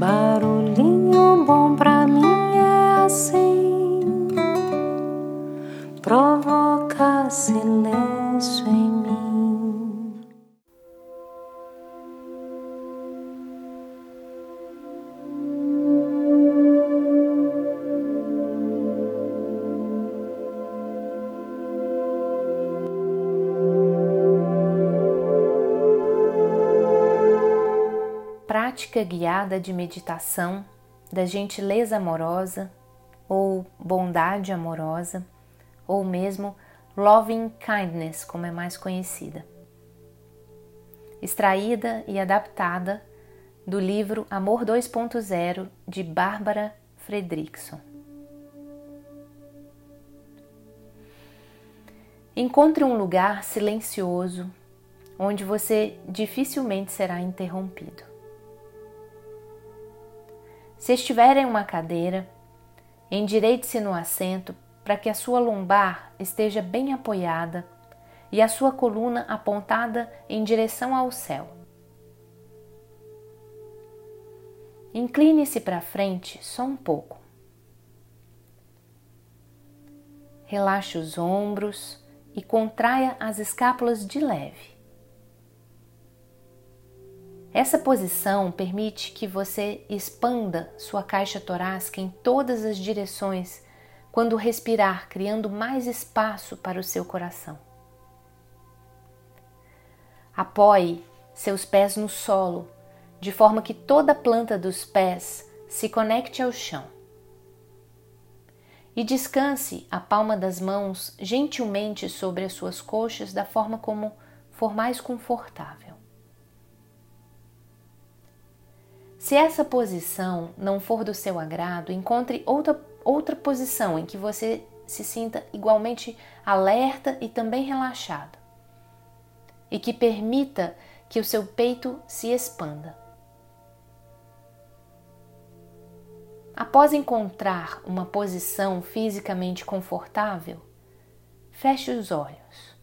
Barulhinho bom pra prática guiada de meditação da gentileza amorosa ou bondade amorosa ou mesmo loving kindness, como é mais conhecida. Extraída e adaptada do livro Amor 2.0 de Bárbara Fredrickson. Encontre um lugar silencioso onde você dificilmente será interrompido. Se estiver em uma cadeira, endireite-se no assento para que a sua lombar esteja bem apoiada e a sua coluna apontada em direção ao céu. Incline-se para frente só um pouco. Relaxe os ombros e contraia as escápulas de leve. Essa posição permite que você expanda sua caixa torácica em todas as direções quando respirar, criando mais espaço para o seu coração. Apoie seus pés no solo, de forma que toda a planta dos pés se conecte ao chão. E descanse a palma das mãos gentilmente sobre as suas coxas da forma como for mais confortável. Se essa posição não for do seu agrado, encontre outra, outra posição em que você se sinta igualmente alerta e também relaxado, e que permita que o seu peito se expanda. Após encontrar uma posição fisicamente confortável, feche os olhos.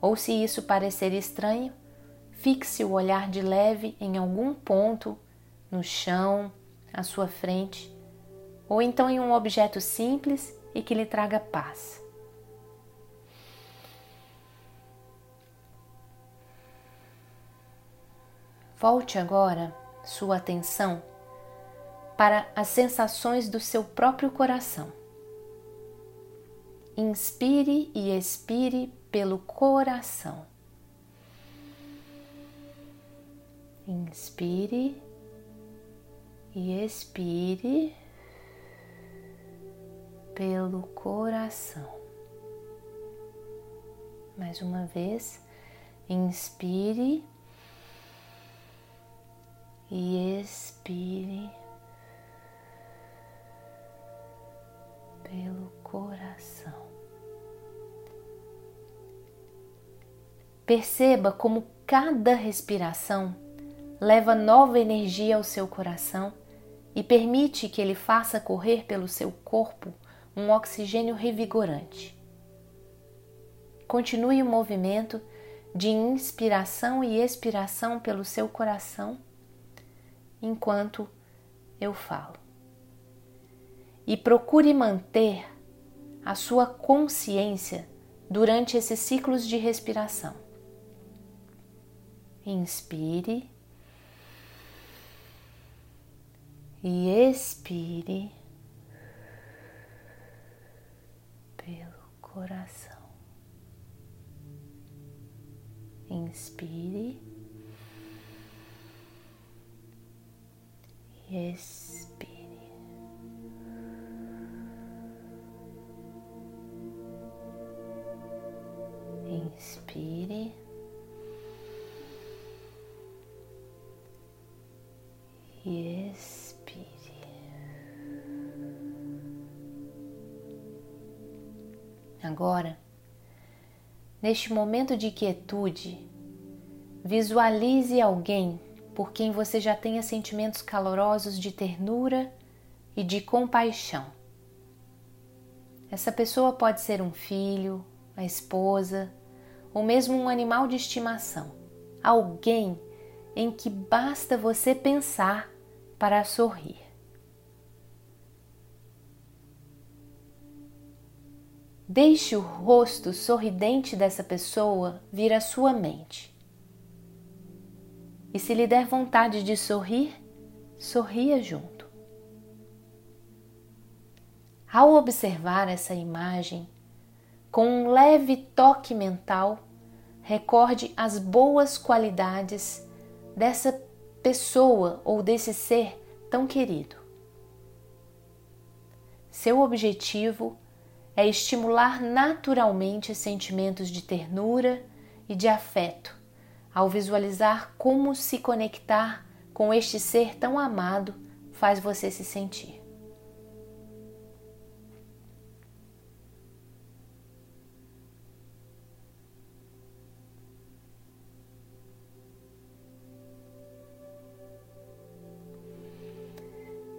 Ou se isso parecer estranho, Fixe o olhar de leve em algum ponto no chão, à sua frente, ou então em um objeto simples e que lhe traga paz. Volte agora sua atenção para as sensações do seu próprio coração. Inspire e expire pelo coração. Inspire e expire pelo coração. Mais uma vez, inspire e expire pelo coração. Perceba como cada respiração leva nova energia ao seu coração e permite que ele faça correr pelo seu corpo um oxigênio revigorante. Continue o movimento de inspiração e expiração pelo seu coração enquanto eu falo. E procure manter a sua consciência durante esses ciclos de respiração. Inspire e expire pelo coração. Inspire e expire. Inspire. Agora, neste momento de quietude, visualize alguém por quem você já tenha sentimentos calorosos de ternura e de compaixão. Essa pessoa pode ser um filho, a esposa ou mesmo um animal de estimação. Alguém em que basta você pensar para sorrir. Deixe o rosto sorridente dessa pessoa vir à sua mente. E se lhe der vontade de sorrir, sorria junto. Ao observar essa imagem, com um leve toque mental, recorde as boas qualidades dessa pessoa ou desse ser tão querido. Seu objetivo é estimular naturalmente sentimentos de ternura e de afeto ao visualizar como se conectar com este ser tão amado faz você se sentir.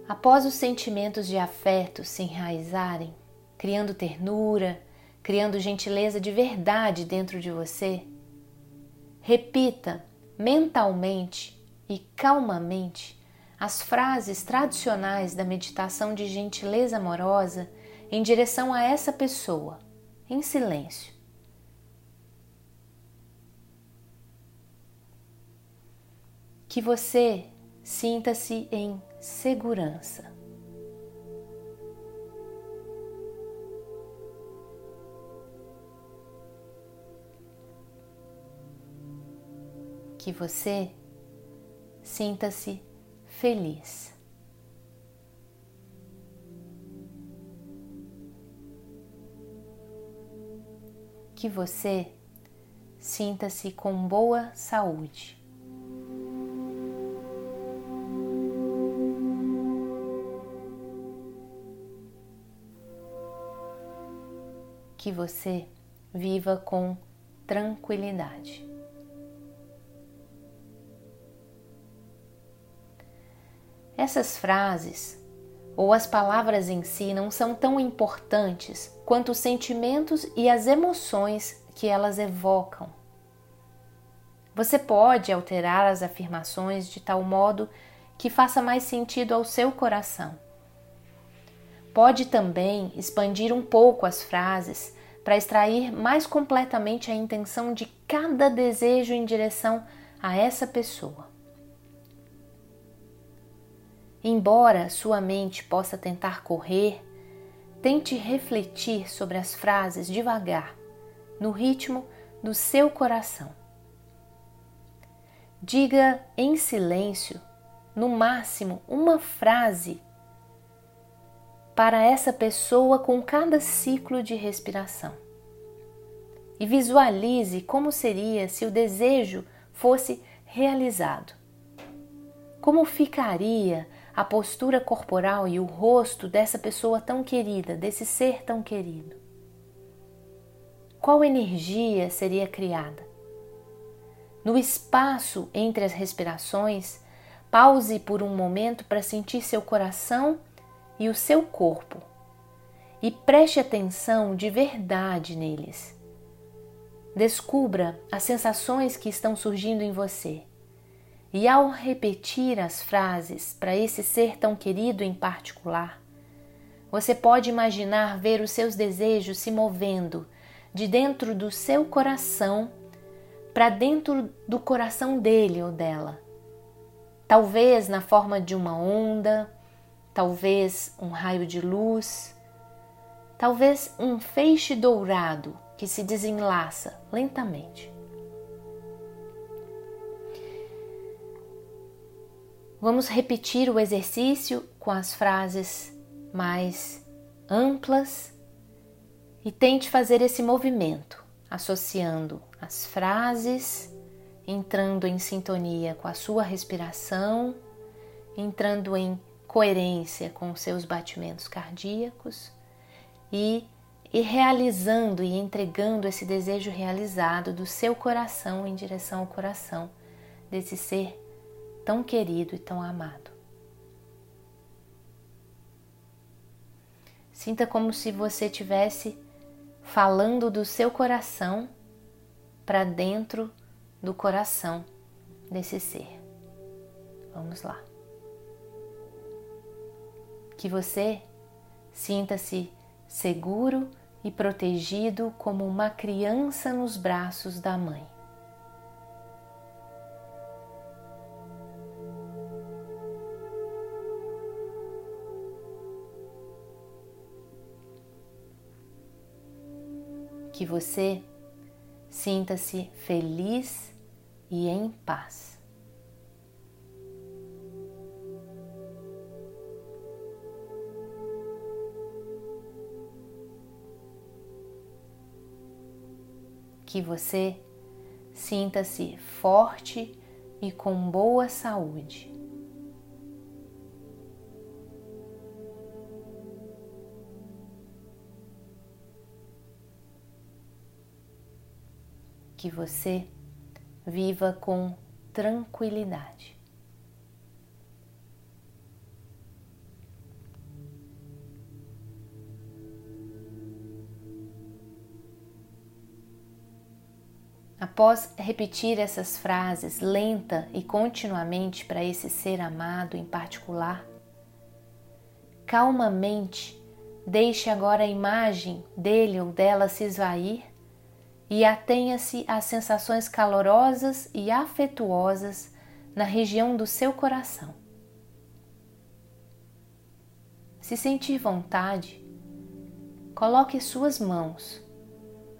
Após os sentimentos de afeto se enraizarem, criando ternura, criando gentileza de verdade dentro de você, repita mentalmente e calmamente as frases tradicionais da meditação de gentileza amorosa em direção a essa pessoa, em silêncio. Que você sinta-se em segurança. Que você sinta-se feliz. Que você sinta-se com boa saúde. Que você viva com tranquilidade. Essas frases ou as palavras em si não são tão importantes quanto os sentimentos e as emoções que elas evocam. Você pode alterar as afirmações de tal modo que faça mais sentido ao seu coração. Pode também expandir um pouco as frases para extrair mais completamente a intenção de cada desejo em direção a essa pessoa. Embora sua mente possa tentar correr, tente refletir sobre as frases devagar, no ritmo do seu coração. Diga em silêncio, no máximo, uma frase para essa pessoa com cada ciclo de respiração. E visualize como seria se o desejo fosse realizado. Como ficaria a postura corporal e o rosto dessa pessoa tão querida, desse ser tão querido? Qual energia seria criada? No espaço entre as respirações, pause por um momento para sentir seu coração e o seu corpo e preste atenção de verdade neles. Descubra as sensações que estão surgindo em você e ao repetir as frases para esse ser tão querido em particular, você pode imaginar ver os seus desejos se movendo de dentro do seu coração para dentro do coração dele ou dela. Talvez na forma de uma onda, talvez um raio de luz, talvez um feixe dourado que se desenlaça lentamente. Vamos repetir o exercício com as frases mais amplas e tente fazer esse movimento, associando as frases, entrando em sintonia com a sua respiração, entrando em coerência com os seus batimentos cardíacos e, e realizando e entregando esse desejo realizado do seu coração em direção ao coração desse ser tão querido e tão amado. Sinta como se você estivesse falando do seu coração para dentro do coração desse ser. Vamos lá. Que você sinta-se seguro e protegido como uma criança nos braços da mãe. Que você sinta-se feliz e em paz. que você sinta-se forte e com boa saúde. Que você viva com tranquilidade. Após repetir essas frases lenta e continuamente para esse ser amado em particular, calmamente deixe agora a imagem dele ou dela se esvair e atenha-se às sensações calorosas e afetuosas na região do seu coração. Se sentir vontade, coloque suas mãos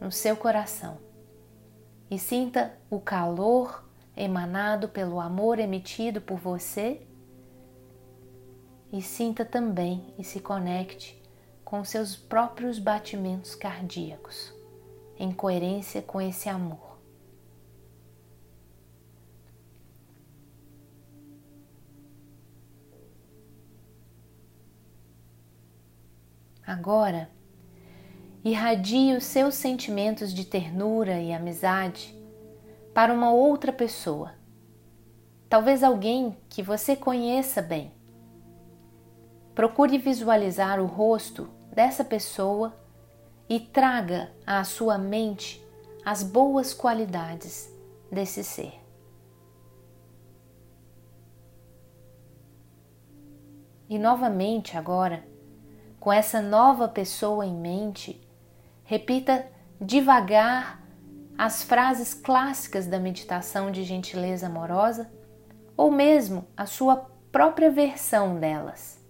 no seu coração e sinta o calor emanado pelo amor emitido por você e sinta também e se conecte com seus próprios batimentos cardíacos, em coerência com esse amor. Agora, irradie os seus sentimentos de ternura e amizade para uma outra pessoa, talvez alguém que você conheça bem. Procure visualizar o rosto dessa pessoa e traga à sua mente as boas qualidades desse ser. E novamente, agora, com essa nova pessoa em mente, Repita devagar as frases clássicas da meditação de gentileza amorosa ou mesmo a sua própria versão delas.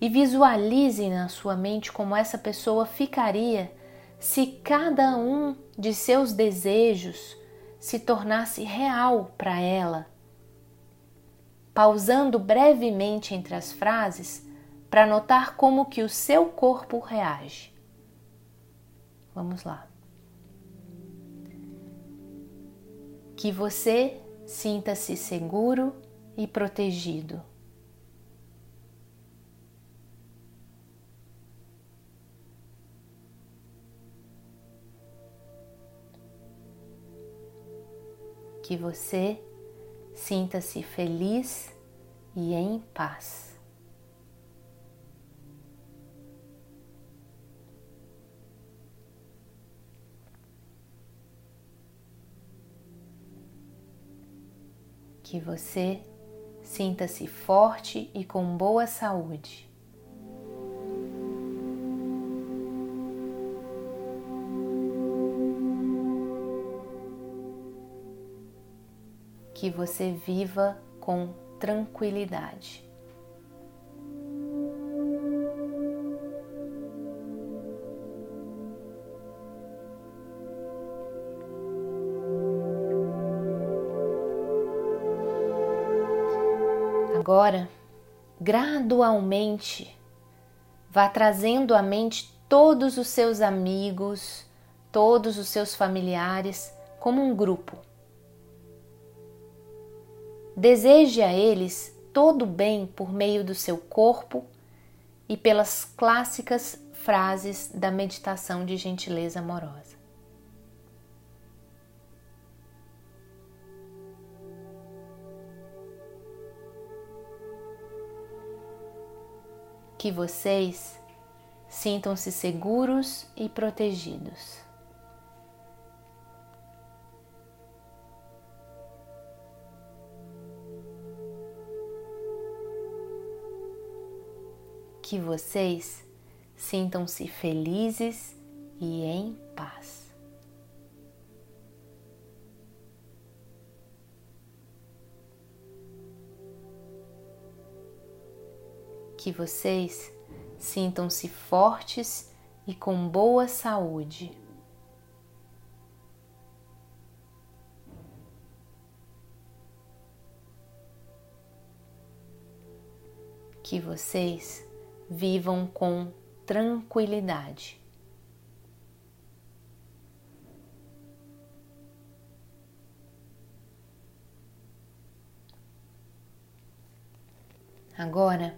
E visualize na sua mente como essa pessoa ficaria se cada um de seus desejos se tornasse real para ela. Pausando brevemente entre as frases, para notar como que o seu corpo reage. Vamos lá. Que você sinta-se seguro e protegido. Que você sinta-se feliz e em paz. que você sinta-se forte e com boa saúde. Que você viva com tranquilidade. agora, gradualmente, vá trazendo à mente todos os seus amigos, todos os seus familiares como um grupo. Deseje a eles todo o bem por meio do seu corpo e pelas clássicas frases da meditação de gentileza amorosa. que vocês sintam-se seguros e protegidos. Que vocês sintam-se felizes e em paz. Que vocês sintam-se fortes e com boa saúde. Que vocês vivam com tranquilidade. Agora,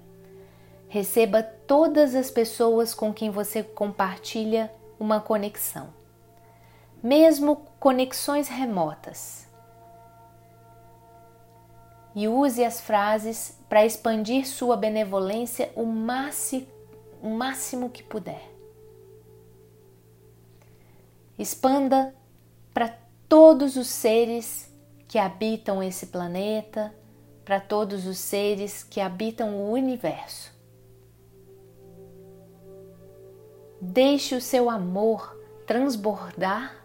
receba todas as pessoas com quem você compartilha uma conexão, mesmo conexões remotas. E use as frases para expandir sua benevolência o máximo, o máximo que puder. Expanda para todos os seres que habitam esse planeta, para todos os seres que habitam o universo. Deixe o seu amor transbordar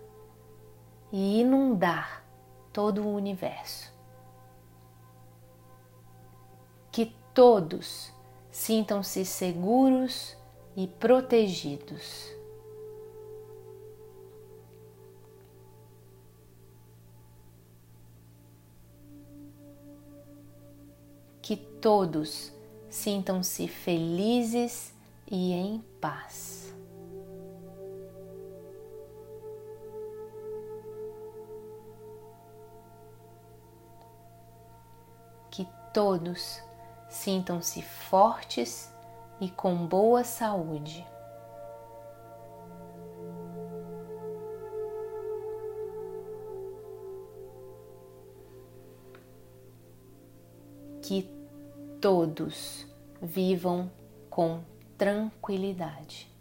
e inundar todo o universo. Todos sintam-se seguros e protegidos. Que todos sintam-se felizes e em paz. todos sintam-se fortes e com boa saúde. Que todos vivam com tranquilidade.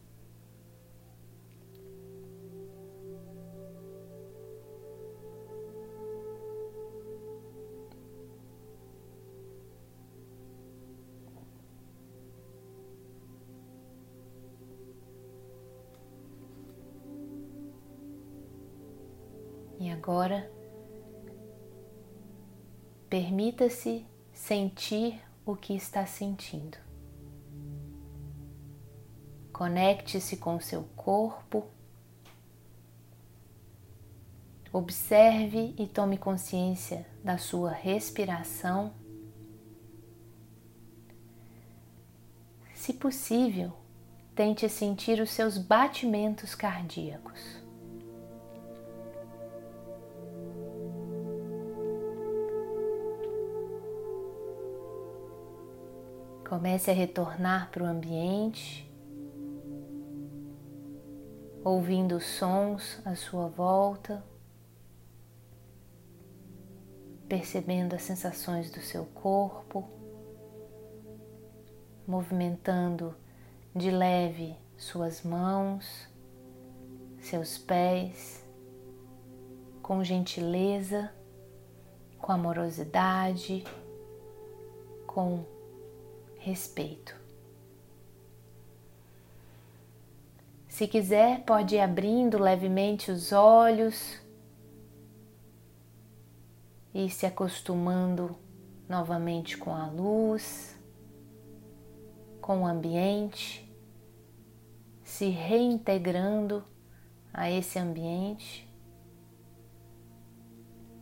Agora, permita-se sentir o que está sentindo. Conecte-se com seu corpo. Observe e tome consciência da sua respiração. Se possível, tente sentir os seus batimentos cardíacos. Comece a retornar para o ambiente, ouvindo os sons à sua volta, percebendo as sensações do seu corpo, movimentando de leve suas mãos, seus pés, com gentileza, com amorosidade, com respeito. Se quiser, pode ir abrindo levemente os olhos e se acostumando novamente com a luz, com o ambiente, se reintegrando a esse ambiente,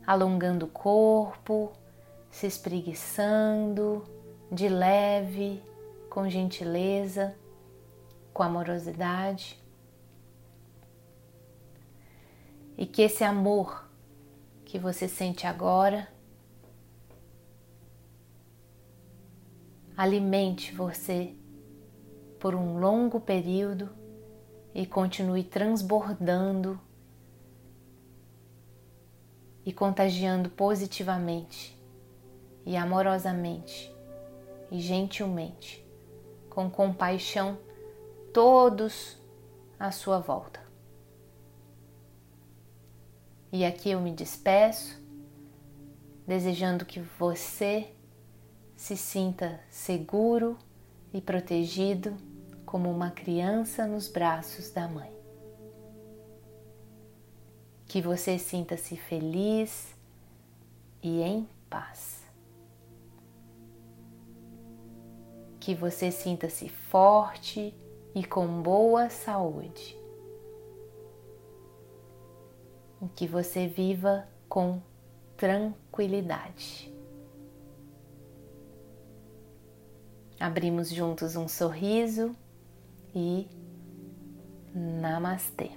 alongando o corpo, se espreguiçando de leve, com gentileza, com amorosidade. E que esse amor que você sente agora alimente você por um longo período e continue transbordando e contagiando positivamente e amorosamente e gentilmente, com compaixão, todos à sua volta. E aqui eu me despeço, desejando que você se sinta seguro e protegido como uma criança nos braços da mãe. Que você sinta-se feliz e em paz. Que você sinta-se forte e com boa saúde. Que você viva com tranquilidade. Abrimos juntos um sorriso e Namastê.